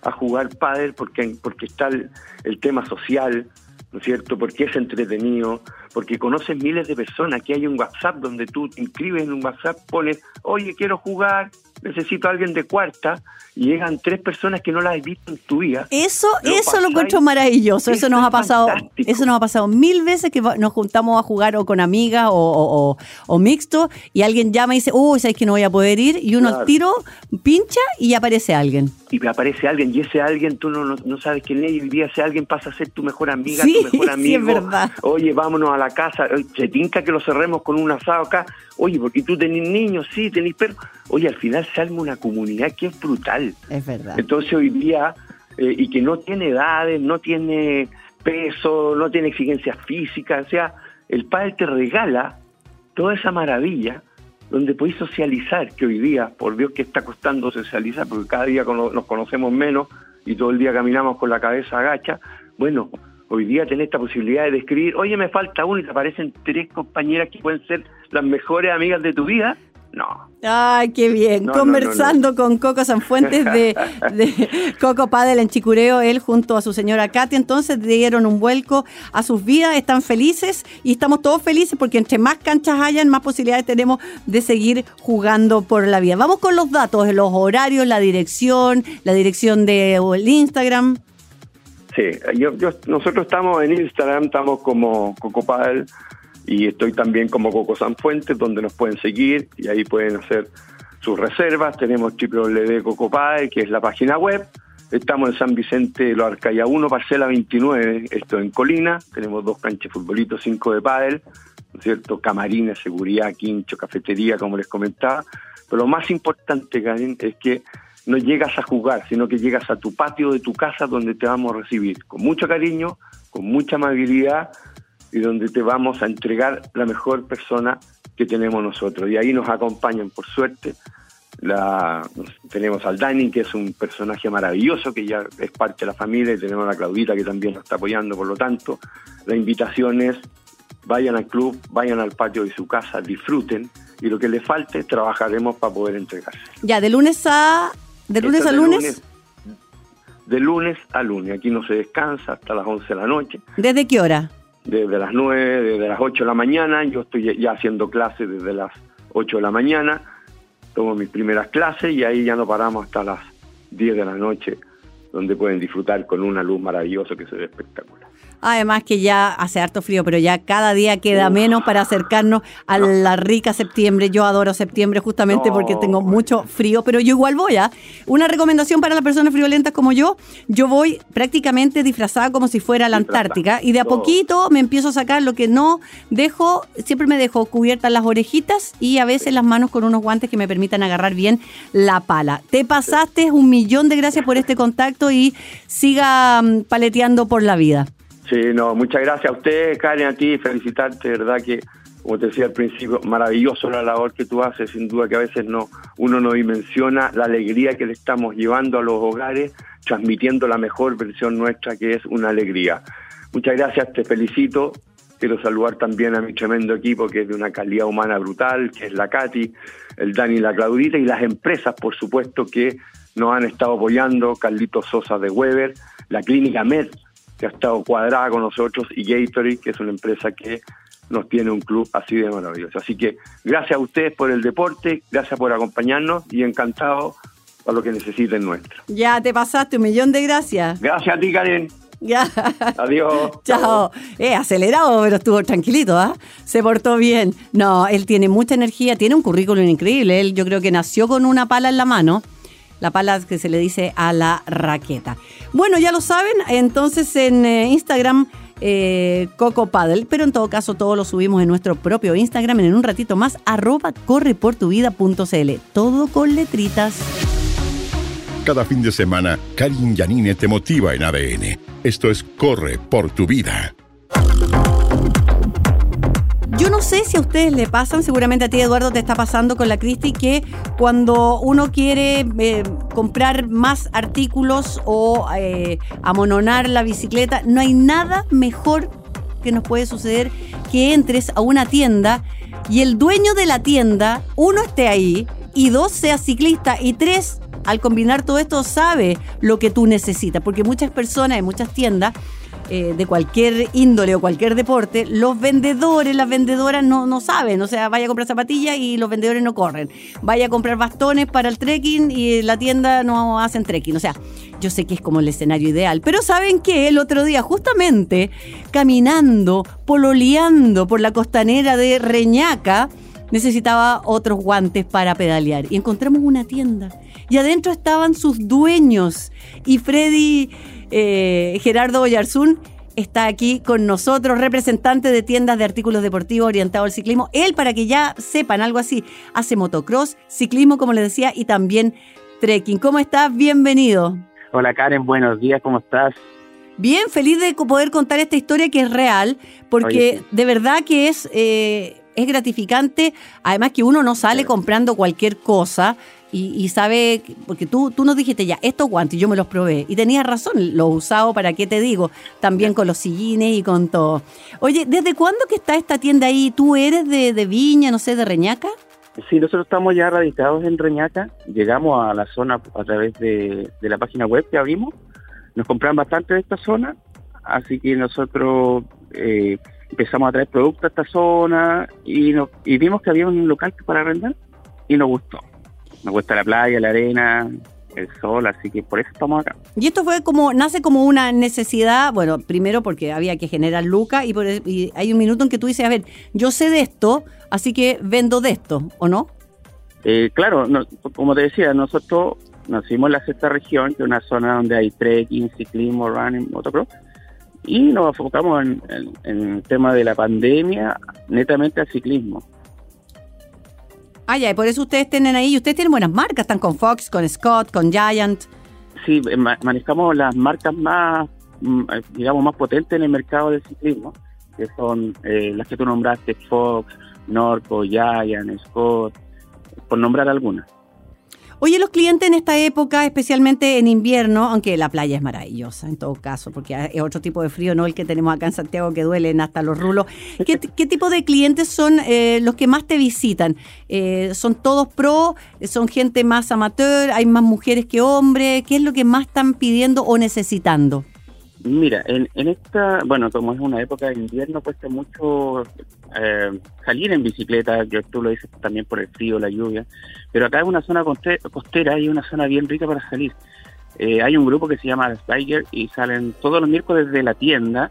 a jugar pádel porque, porque está el, tema social, ¿no es cierto? Porque es entretenido, porque conoces miles de personas. Aquí hay un WhatsApp donde tú te inscribes en un WhatsApp, pones, oye, quiero jugar, necesito a alguien de cuarta, y llegan tres personas que no las has visto en tu vida. Eso, lo eso lo encuentro maravilloso. Eso, nos ha pasado, eso nos ha pasado mil veces que nos juntamos a jugar o con amigas o, o, mixto, y alguien llama y dice, uy, sabes que no voy a poder ir, y uno tiro pincha y aparece alguien. Y aparece alguien, y ese alguien tú no, no, sabes quién es, y hoy día ese alguien pasa a ser tu mejor amiga, tu mejor amigo. Sí, es verdad. Oye, vámonos a la casa, se tinca que lo cerremos con un asado acá. Oye, porque tú tenés niños, sí, tenés perros. Oye, al final se arma una comunidad que es brutal. Es verdad. Entonces hoy día, eh, y que no tiene edades, no tiene peso, no tiene exigencias físicas, o sea, el padre te regala toda esa maravilla donde podéis socializar, que hoy día, por Dios que está costando socializar, porque cada día nos conocemos menos y todo el día caminamos con la cabeza agacha, bueno, hoy día tenés esta posibilidad de escribir, oye, me falta uno y te aparecen tres compañeras que pueden ser las mejores amigas de tu vida. No. Ay, qué bien. Conversando con Coco Sanfuentes de, Coco Padel en Chicureo, él junto a su señora Katy, entonces dieron un vuelco a sus vidas, están felices y estamos todos felices porque entre más canchas hayan, más posibilidades tenemos de seguir jugando por la vida. Vamos con los datos, los horarios, la dirección, la dirección del Instagram. Sí, yo, nosotros estamos en Instagram, estamos como Coco Padel y estoy también como Coco Sanfuentes, donde nos pueden seguir y ahí pueden hacer sus reservas. Tenemos www.cocopadel, que es la página web. Estamos en San Vicente de los Arcaya 1, parcela 29, esto en Colina. Tenemos dos canchas de futbolito, cinco de pádel, ¿no es cierto? Camarines, seguridad, quincho, cafetería, como les comentaba. Pero lo más importante, Karen, es que no llegas a jugar, sino que llegas a tu patio de tu casa donde te vamos a recibir con mucho cariño, con mucha amabilidad y donde te vamos a entregar la mejor persona que tenemos nosotros. Y ahí nos acompañan, por suerte, la, tenemos al Dani, que es un personaje maravilloso, que ya es parte de la familia, y tenemos a la Claudita, que también nos está apoyando, por lo tanto, la invitación es, vayan al club, vayan al patio de su casa, disfruten, y lo que les falte, trabajaremos para poder entregarse. Ya, de lunes a... ¿De lunes a lunes? De lunes a lunes, aquí no se descansa hasta las 11 de la noche. ¿Desde qué hora? Desde las 9, desde las 8 de la mañana, yo estoy ya haciendo clases desde las 8 de la mañana, tomo mis primeras clases y ahí ya no paramos hasta las 10 de la noche, donde pueden disfrutar con una luz maravillosa que se ve espectacular. Además que ya hace harto frío, pero ya cada día queda menos para acercarnos a la rica septiembre. Yo adoro septiembre justamente porque tengo mucho frío, pero yo igual voy a. ¿ah? Una recomendación para las personas friolentas como yo, yo voy prácticamente disfrazada como si fuera la Antártica y de a poquito me empiezo a sacar lo que no dejo, siempre me dejo cubiertas las orejitas y a veces las manos con unos guantes que me permitan agarrar bien la pala. Te pasaste un millón de gracias por este contacto y siga mm, paleteando por la vida. Sí, no, muchas gracias a usted, Karen, a ti, felicitarte, verdad que, como te decía al principio, maravilloso la labor que tú haces, sin duda que a veces no uno no dimensiona la alegría que le estamos llevando a los hogares, transmitiendo la mejor versión nuestra, que es una alegría. Muchas gracias, te felicito. Quiero saludar también a mi tremendo equipo, que es de una calidad humana brutal, que es la Katy, el Dani y la Claudita, y las empresas, por supuesto, que nos han estado apoyando, Carlitos Sosa de Weber, la Clínica Med, que ha estado cuadrada con nosotros, y Gatorade, que es una empresa que nos tiene un club así de maravilloso. Así que gracias a ustedes por el deporte, gracias por acompañarnos y encantado para lo que necesiten nuestro. Ya te pasaste un millón de gracias. Gracias a ti, Karen. Ya. Adiós. Chao. Eh, acelerado, pero estuvo tranquilito, ¿ah? Se portó bien. No, él tiene mucha energía, tiene un currículum increíble. Él yo creo que nació con una pala en la mano la pala que se le dice a la raqueta. Bueno, ya lo saben, entonces en eh, Instagram eh, Coco Paddle, pero en todo caso todo lo subimos en nuestro propio Instagram en un ratito más, arroba correportuvida.cl, todo con letritas. Cada fin de semana, Karin Yanine te motiva en ADN. Esto es Corre por tu vida. Yo no sé si a ustedes le pasan, seguramente a ti Eduardo te está pasando con la Cristi, que cuando uno quiere eh, comprar más artículos o eh, amononar la bicicleta, no hay nada mejor que nos puede suceder que entres a una tienda y el dueño de la tienda, uno esté ahí y dos sea ciclista y tres al combinar todo esto sabe lo que tú necesitas, porque muchas personas en muchas tiendas eh, de cualquier índole o cualquier deporte, los vendedores, las vendedoras no, no saben. O sea, vaya a comprar zapatillas y los vendedores no corren. Vaya a comprar bastones para el trekking y la tienda no hacen trekking. O sea, yo sé que es como el escenario ideal. Pero ¿saben que El otro día, justamente caminando, pololeando por la costanera de Reñaca, necesitaba otros guantes para pedalear. Y encontramos una tienda. Y adentro estaban sus dueños. Y Freddy eh, Gerardo Oyarzún está aquí con nosotros, representante de tiendas de artículos deportivos orientados al ciclismo. Él, para que ya sepan algo así, hace motocross, ciclismo, como le decía, y también trekking. ¿Cómo estás? Bienvenido. Hola Karen, buenos días, ¿cómo estás? Bien, feliz de poder contar esta historia que es real, porque de verdad que es, eh, es gratificante, además que uno no sale comprando cualquier cosa, y, sabe, porque tú, tú nos dijiste ya, estos guantes yo me los probé y tenías razón, los usado, ¿para qué te digo? También con los sillines y con todo. Oye, ¿desde cuándo que está esta tienda ahí? ¿Tú eres de, de Viña, no sé, de Reñaca? Sí, nosotros estamos ya radicados en Reñaca, llegamos a la zona a través de, la página web que abrimos, nos compraron bastante de esta zona, así que nosotros eh, empezamos a traer productos a esta zona y, y vimos que había un local para arrendar y nos gustó me gusta la playa, la arena, el sol, así que por eso estamos acá. Y esto fue como, nace como una necesidad, bueno, primero porque había que generar lucas y, y hay un minuto en que tú dices, a ver, yo sé de esto, así que vendo de esto, ¿o no? Eh, claro, como te decía, nosotros nacimos en la sexta región, que es una zona donde hay trekking, ciclismo, running, motocross, y nos enfocamos en, en el tema de la pandemia netamente al ciclismo. Ah, ya, y por eso ustedes tienen ahí, ustedes tienen buenas marcas, están con Fox, con Scott, con Giant. Sí, eh, manejamos las marcas más, mm, eh, digamos, más potentes en el mercado del ciclismo, que son eh, las que tú nombraste, Fox, Norco, Giant, Scott, por nombrar algunas. Oye, los clientes en esta época, especialmente en invierno, aunque la playa es maravillosa en todo caso, porque es otro tipo de frío, no el que tenemos acá en Santiago que duelen hasta los rulos. ¿Qué, tipo de clientes son eh, los que más te visitan? Eh, ¿Son todos pro? ¿Son gente más amateur? ¿Hay más mujeres que hombres? ¿Qué es lo que más están pidiendo o necesitando? Mira, en, en esta, bueno, como es una época de invierno, cuesta mucho eh, salir en bicicleta, yo tú lo dices también por el frío, la lluvia, pero acá es una zona costera y una zona bien rica para salir. Eh, hay un grupo que se llama Spiger y salen todos los miércoles de la tienda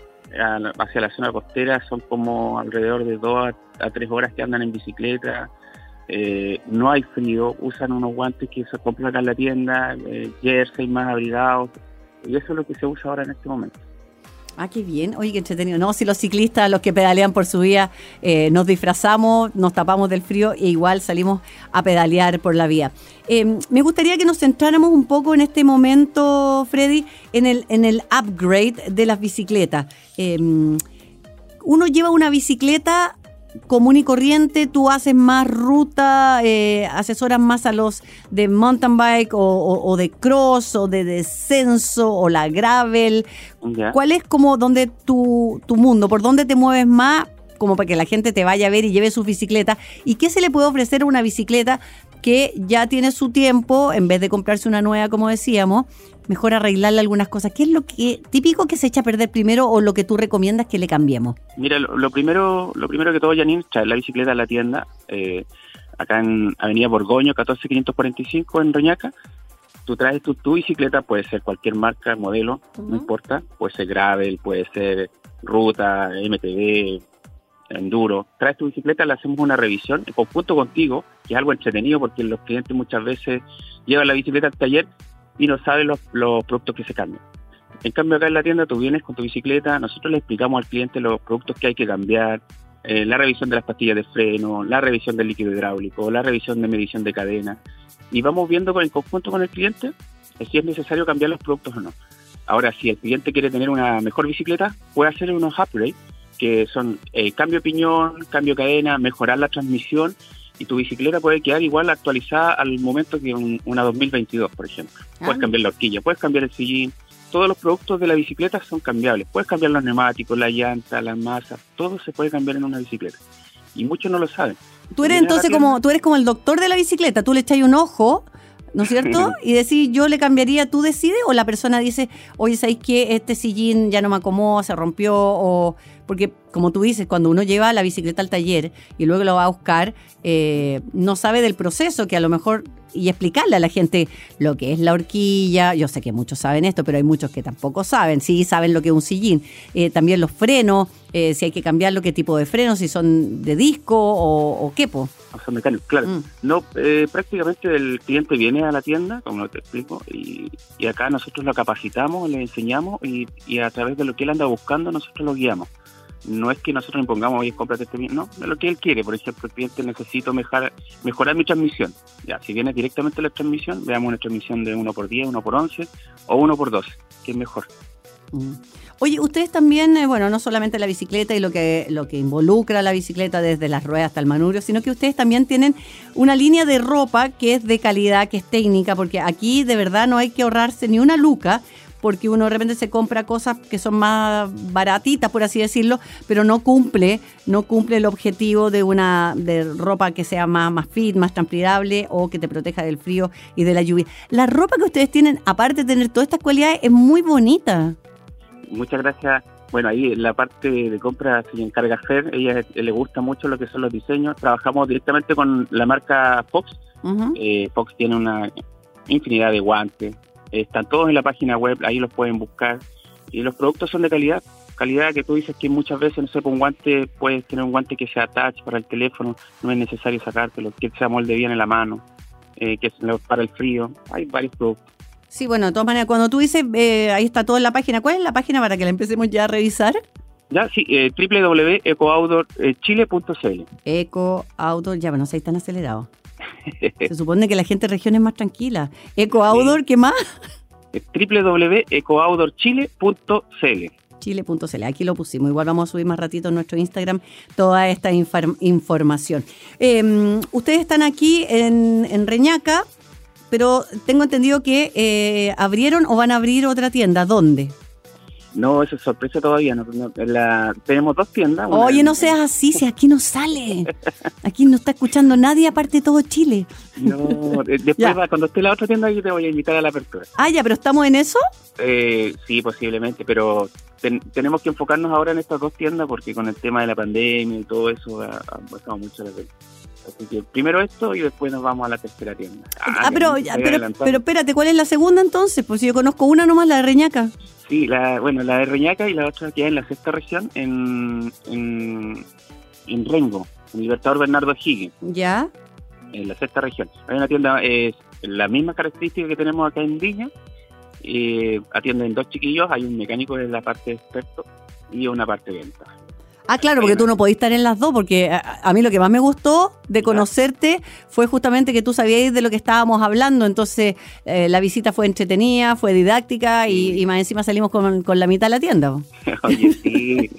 hacia la zona costera, son como alrededor de dos a, tres horas que andan en bicicleta, eh, no hay frío, usan unos guantes que se compran acá en la tienda, jersey más abrigados, y eso es lo que se usa ahora en este momento. Ah, qué bien. Oye, qué entretenido. No, si los ciclistas, los que pedalean por su vía, eh, nos disfrazamos, nos tapamos del frío e igual salimos a pedalear por la vía. Em, me gustaría que nos centráramos un poco en este momento, Freddy, en el, en el upgrade de las bicicletas. Em, uno lleva una bicicleta común y corriente, tú haces más ruta, eh, asesoras más a los de mountain bike o, de cross o de descenso o la gravel. ¿Cuál es como donde tu, tu mundo, por dónde te mueves más? como para que la gente te vaya a ver y lleve su bicicleta. ¿Y qué se le puede ofrecer a una bicicleta que ya tiene su tiempo, en vez de comprarse una nueva, como decíamos, mejor arreglarle algunas cosas. ¿Qué es lo que típico que se echa a perder primero o lo que tú recomiendas que le cambiemos? Mira, lo, primero lo primero que todo, Janine, traer la bicicleta a la tienda, eh, acá en Avenida Borgoño, 14545 en Roñaca. Tú traes tu, tu bicicleta, puede ser cualquier marca, modelo, no importa, puede ser gravel, puede ser ruta, MTV, enduro. Traes tu bicicleta, le hacemos una revisión en conjunto contigo, que es algo entretenido porque los clientes muchas veces llevan la bicicleta al taller y no saben los, productos que se cambian. En cambio, acá en la tienda tú vienes con tu bicicleta, nosotros le explicamos al cliente los productos que hay que cambiar, eh, la revisión de las pastillas de freno, la revisión del líquido hidráulico, la revisión de medición de cadena, y vamos viendo con el conjunto con el cliente si es necesario cambiar los productos o no. Ahora, si el cliente quiere tener una mejor bicicleta, puede hacer unos upgrades, que son eh, cambio de piñón, cambio de cadena, mejorar la transmisión, y tu bicicleta puede quedar igual actualizada al momento que una 2022, por ejemplo. Puedes ah. cambiar la horquilla, puedes cambiar el sillín, todos los productos de la bicicleta son cambiables. Puedes cambiar los neumáticos, la llanta, las masas, todo se puede cambiar en una bicicleta. Y muchos no lo saben. Tú eres entonces como, tú eres como el doctor de la bicicleta, tú le echas un ojo ¿no es cierto? Y decir, yo le cambiaría, tú decides, o la persona dice, oye, ¿sabes qué? Este sillín ya no me acomoda, se rompió, o porque como tú dices, cuando uno lleva la bicicleta al taller y luego lo va a buscar, eh, no sabe del proceso que a lo mejor y explicarle a la gente lo que es la horquilla. Yo sé que muchos saben esto, pero hay muchos que tampoco saben. Sí, saben lo que es un sillín. Eh, también los frenos, eh, si hay que cambiarlo, qué tipo de frenos, si son de disco o, qué, po. O sea, mecánicos, claro. Mm. No, eh, prácticamente el cliente viene a la tienda, como te explico, y, acá nosotros lo capacitamos, le enseñamos y, y a través de lo que él anda buscando, nosotros lo guiamos no es que nosotros impongamos, oye, cómprate este bien, no, es lo que él quiere. Por ejemplo, el cliente necesito mejorar, mejorar mi transmisión. Ya, si viene directamente la transmisión, veamos una transmisión de 1 por 10, 1 por 11 o 1 por 12, que es mejor. Mm. Oye, ustedes también, eh, bueno, no solamente la bicicleta y lo que, lo que involucra la bicicleta desde las ruedas hasta el manubrio, sino que ustedes también tienen una línea de ropa que es de calidad, que es técnica, porque aquí de verdad no hay que ahorrarse ni una luca porque uno de repente se compra cosas que son más baratitas, por así decirlo, pero no cumple, no cumple el objetivo de una de ropa que sea más, más fit, más transpirable o que te proteja del frío y de la lluvia. La ropa que ustedes tienen, aparte de tener todas estas cualidades, es muy bonita. Muchas gracias. Bueno, ahí la parte de compra se encarga Fer, ella le gusta mucho lo que son los diseños. Trabajamos directamente con la marca Fox. Eh, Fox tiene una infinidad de guantes, están todos en la página web, ahí los pueden buscar. Y los productos son de calidad, calidad que tú dices que muchas veces, no sé, con un guante, puedes tener un guante que sea touch para el teléfono, no es necesario sacártelo, que se molde bien en la mano, eh, que es para el frío, hay varios productos. Sí, bueno, de todas maneras, cuando tú dices, eh, ahí está todo en la página, ¿cuál es la página para que la empecemos ya a revisar? Ya, sí, eh, www.ecooutdoorchile.cl. Ecooutdoor, ya, bueno, no tan acelerado. Se supone que la gente de región es más tranquila. Eco Outdoor, ¿qué más? www.ecooutdoorchile.cl chile.cl. Aquí lo pusimos. Igual vamos a subir más ratito en nuestro Instagram toda esta información. Em, ustedes están aquí en, Reñaca, pero tengo entendido que eh, abrieron o van a abrir otra tienda. ¿Dónde? No, eso es sorpresa todavía. No, la, tenemos dos tiendas. Oye, no seas así, si aquí no sale. Aquí no está escuchando nadie aparte de todo Chile. No, después cuando esté la otra tienda yo te voy a invitar a la apertura. Ah, ya, pero ¿estamos en eso? Eh, sí, posiblemente, pero tenemos que enfocarnos ahora en estas dos tiendas porque con el tema de la pandemia y todo eso ha, pasado mucho la pena. Así que primero esto y después nos vamos a la tercera tienda. Ah, ah pero, pero, pero, espérate, ¿cuál es la segunda entonces? Pues si yo conozco una nomás, la de Reñaca. Sí, la, bueno, la de Reñaca y la otra que hay en la sexta región, en, en, en Rengo, en Libertador Bernardo Higgins. ¿Ya? En la sexta región. Hay una tienda, es la misma característica que tenemos acá en Viña. Eh, atienden dos chiquillos, hay un mecánico en la parte experto y una parte de venta. Ah, claro, porque tú no podías estar en las dos, porque a, mí lo que más me gustó de conocerte fue justamente que tú sabías de lo que estábamos hablando, entonces eh, la visita fue entretenida, fue didáctica y, más encima salimos con, la mitad de la tienda. Oye, sí.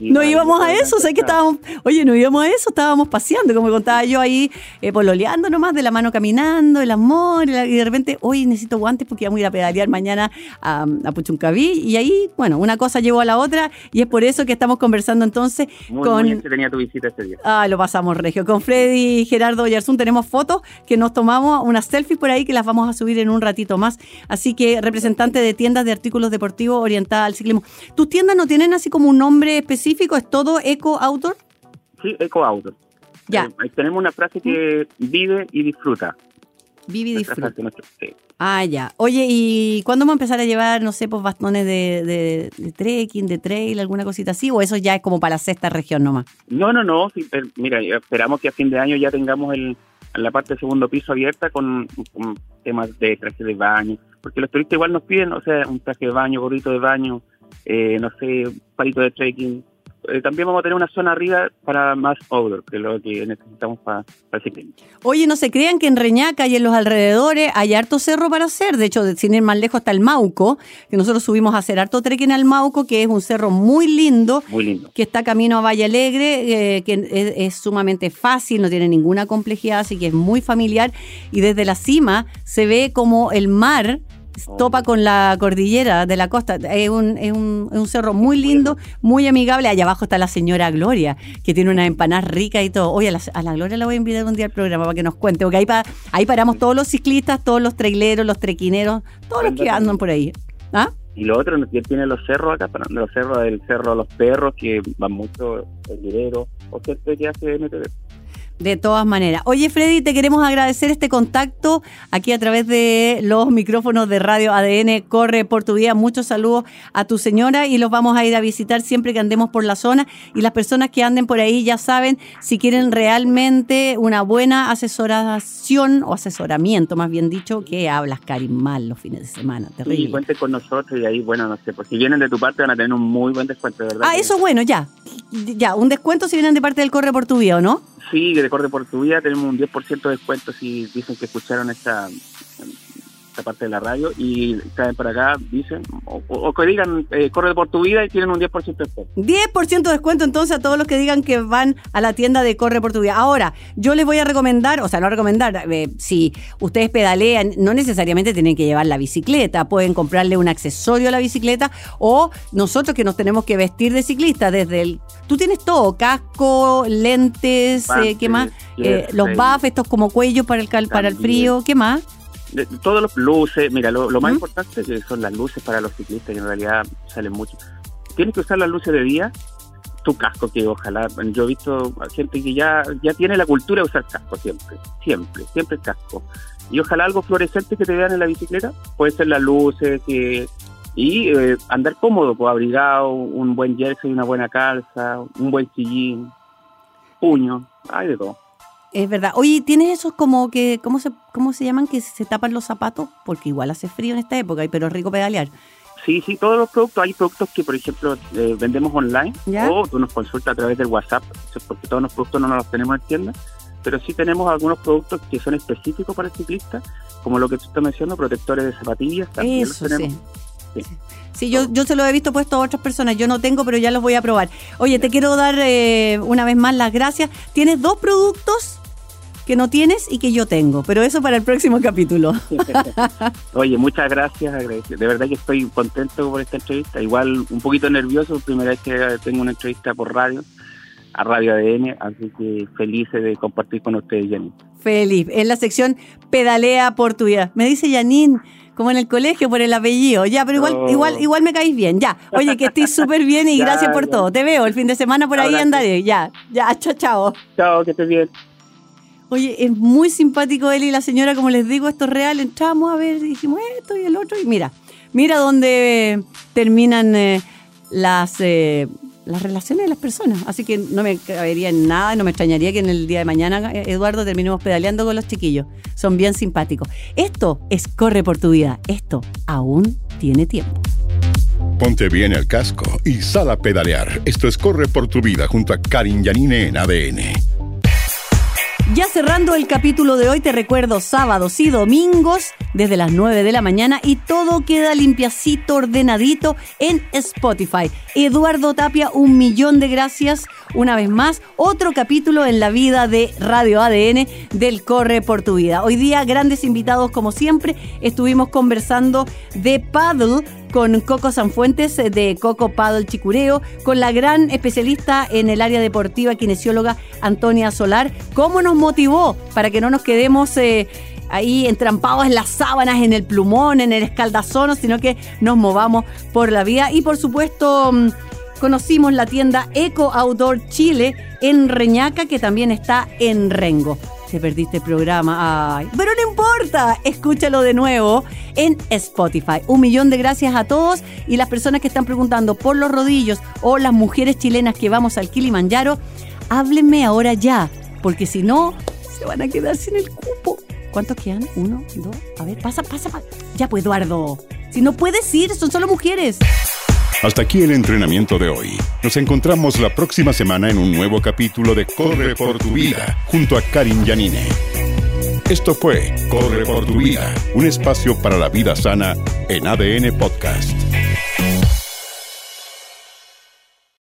no íbamos a eso, sé que estábamos, oye, no íbamos a eso, estábamos paseando, como contaba yo ahí, eh, pololeando nomás, de la mano caminando, el amor, y, de repente, oye, necesito guantes porque vamos a ir a pedalear mañana a, a Puchuncaví, y ahí, bueno, una cosa llevó a la otra, y es por eso que estamos conversando entonces con... tenía tu visita día. Ah, lo pasamos, Regio. Con Freddy y Gerardo Yarzún tenemos fotos que nos tomamos, unas selfies por ahí que las vamos a subir en un ratito más. Así que representante de tiendas de artículos deportivos orientada al ciclismo. ¿Tus tiendas no tienen así como un nombre específico? ¿Es todo Eco Outdoor? Sí, Eco Outdoor. Ya. Eh, tenemos una frase que vive y disfruta. Vive y disfruta. Ah, ya. Oye, ¿y cuándo vamos a empezar a llevar, no sé, pues bastones de, trekking, de trail, alguna cosita así? ¿O eso ya es como para la sexta región nomás? No, no, no. Mira, esperamos que a fin de año ya tengamos el, la parte del segundo piso abierta con, temas de traje de baño. Porque los turistas igual nos piden, o sea, un traje de baño, gorrito de baño, eh, no sé, palito de trekking, eh, también vamos a tener una zona arriba para más outdoor, que es lo que necesitamos para, para el ciclismo. Oye, no se crean que en Reñaca y en los alrededores hay harto cerro para hacer. De hecho, sin ir más lejos está el Mauco, que nosotros subimos a hacer harto trekking al Mauco, que es un cerro muy lindo, Muy lindo. que está camino a Valle Alegre, eh, que es, es sumamente fácil, no tiene ninguna complejidad, así que es muy familiar. Y desde la cima se ve como el mar topa con la cordillera de la costa. Es un, es un, es un cerro muy lindo, muy amigable. Allá abajo está la señora Gloria, que tiene una empanada rica y todo. Oye, a la, a la Gloria la voy a invitar un día al programa para que nos cuente, porque ahí, pa- ahí paramos todos los ciclistas, todos los traileros, los trequineros, todos los que andan por ahí. ¿Ah? Y lo otro, que tiene los cerros acá, los cerros del cerro Los Perros, que van mucho el Guerrero, o gente que hace MTV. De todas maneras. Oye, Freddy, te queremos agradecer este contacto aquí a través de los micrófonos de Radio ADN. Corre por tu vida. Muchos saludos a tu señora y los vamos a ir a visitar siempre que andemos por la zona. Y las personas que anden por ahí ya saben si quieren realmente una buena asesoración o asesoramiento, más bien dicho, que hablas, Karim, mal los fines de semana. Y Terrible. cuenten con nosotros y ahí, bueno, no sé, pues si vienen de tu parte van a tener un muy buen descuento, de verdad. Ah, eso es bueno, ya. Ya, un descuento si vienen de parte del Corre por tu vida, ¿o no? Sí, de Corre por tu vida tenemos un 10% de descuento si dicen que escucharon esta, esta parte de la radio y caen para acá, dicen, o, que digan eh, Corre por tu vida y tienen un 10% de descuento. 10% de descuento entonces a todos los que digan que van a la tienda de Corre por tu vida. Ahora, yo les voy a recomendar, o sea, no recomendar, eh, si ustedes pedalean, no necesariamente tienen que llevar la bicicleta, pueden comprarle un accesorio a la bicicleta o nosotros que nos tenemos que vestir de ciclista desde el... Tú tienes todo, casco, lentes, eh, ¿qué más? Eh, los buffs, estos como cuello para el, cal- para el frío, ¿qué más? De- de todos los luces, mira, lo, lo más ¿Mm? importante que son las luces para los ciclistas, que en realidad salen mucho. Tienes que usar las luces de día, tu casco, que ojalá, yo he visto gente que ya, ya tiene la cultura de usar casco siempre, siempre, siempre el casco. Y ojalá algo fluorescente que te vean en la bicicleta, puede ser las luces, que, y eh, andar cómodo, pues abrigado, un buen jersey, una buena calza, un buen sillín, puño, hay de todo. Es verdad. Oye, ¿tienes esos como que, ¿cómo se, cómo se llaman? Que se tapan los zapatos, porque igual hace frío en esta época, pero es rico pedalear. Sí, sí, todos los productos. Hay productos que, por ejemplo, eh, vendemos online ¿Ya? o tú nos consultas a través del WhatsApp, porque todos los productos no nos los tenemos en tienda, pero sí tenemos algunos productos que son específicos para el ciclista, como lo que tú estás mencionando, protectores de zapatillas, también Eso los sí. tenemos. Sí. Sí, yo, yo se lo he visto puesto a otras personas, yo no tengo, pero ya los voy a probar. Oye, te quiero dar eh, una vez más las gracias. Tienes dos productos que no tienes y que yo tengo, pero eso para el próximo capítulo. Oye, muchas gracias, de verdad que estoy contento por esta entrevista, igual un poquito nervioso, primera vez que tengo una entrevista por radio, a Radio ADN, así que feliz de compartir con ustedes, Jenny. Feliz. En la sección Pedalea por tu vida. Me dice Janine, como en el colegio por el apellido. Ya, pero igual, Oh. igual, igual me caís bien. Ya. Oye, que estés súper bien y Ya, gracias por ya. todo. Te veo el fin de semana por ahí andaré. Ya, ya, chao, chao. Chao, que estés bien. Oye, es muy simpático él y la señora, como les digo, esto es real. Entramos a ver, dijimos esto y el otro, y mira, mira dónde eh, terminan eh, las, eh, las relaciones de las personas. Así que no me cabería en nada, no me extrañaría que en el día de mañana, eh, Eduardo, terminemos pedaleando con los chiquillos. Son bien simpáticos. Esto es Corre por tu vida. Esto aún tiene tiempo. Ponte bien el casco y sal a pedalear. Esto es Corre por tu vida junto a Karin Yanine en ADN. Ya cerrando el capítulo de hoy, te recuerdo sábados y domingos desde las 9 de la mañana y todo queda limpiacito, ordenadito en Spotify. Eduardo Tapia, un millón de gracias una vez más. Otro capítulo en la vida de Radio ADN del Corre por tu vida. Hoy día grandes invitados como siempre. Estuvimos conversando de paddle con Coco Sanfuentes de Coco Paddle Chicureo, con la gran especialista en el área deportiva, kinesióloga Antonia Solar, cómo nos motivó para que no nos quedemos eh, ahí entrampados en las sábanas, en el plumón, en el escaldazono, sino que nos movamos por la vía. Y por supuesto, mm, conocimos la tienda Eco Outdoor Chile en Reñaca, que también está en Rengo. Te perdiste el programa, ay. Pero no importa, escúchalo de nuevo en Spotify. Un millón de gracias a todos y las personas que están preguntando por los rodillos o las mujeres chilenas que vamos al Kilimanjaro, háblenme ahora ya, porque si no, se van a quedar sin el cupo. ¿Cuántos quedan? Uno, dos, a ver, pasa, pasa, pasa. Ya pues, Eduardo. Si no puedes ir, son solo mujeres. Hasta aquí el entrenamiento de hoy. Nos encontramos la próxima semana en un nuevo capítulo de Corre por tu vida junto a Karin Yanine. Esto fue Corre por tu vida, un espacio para la vida sana en ADN Podcast.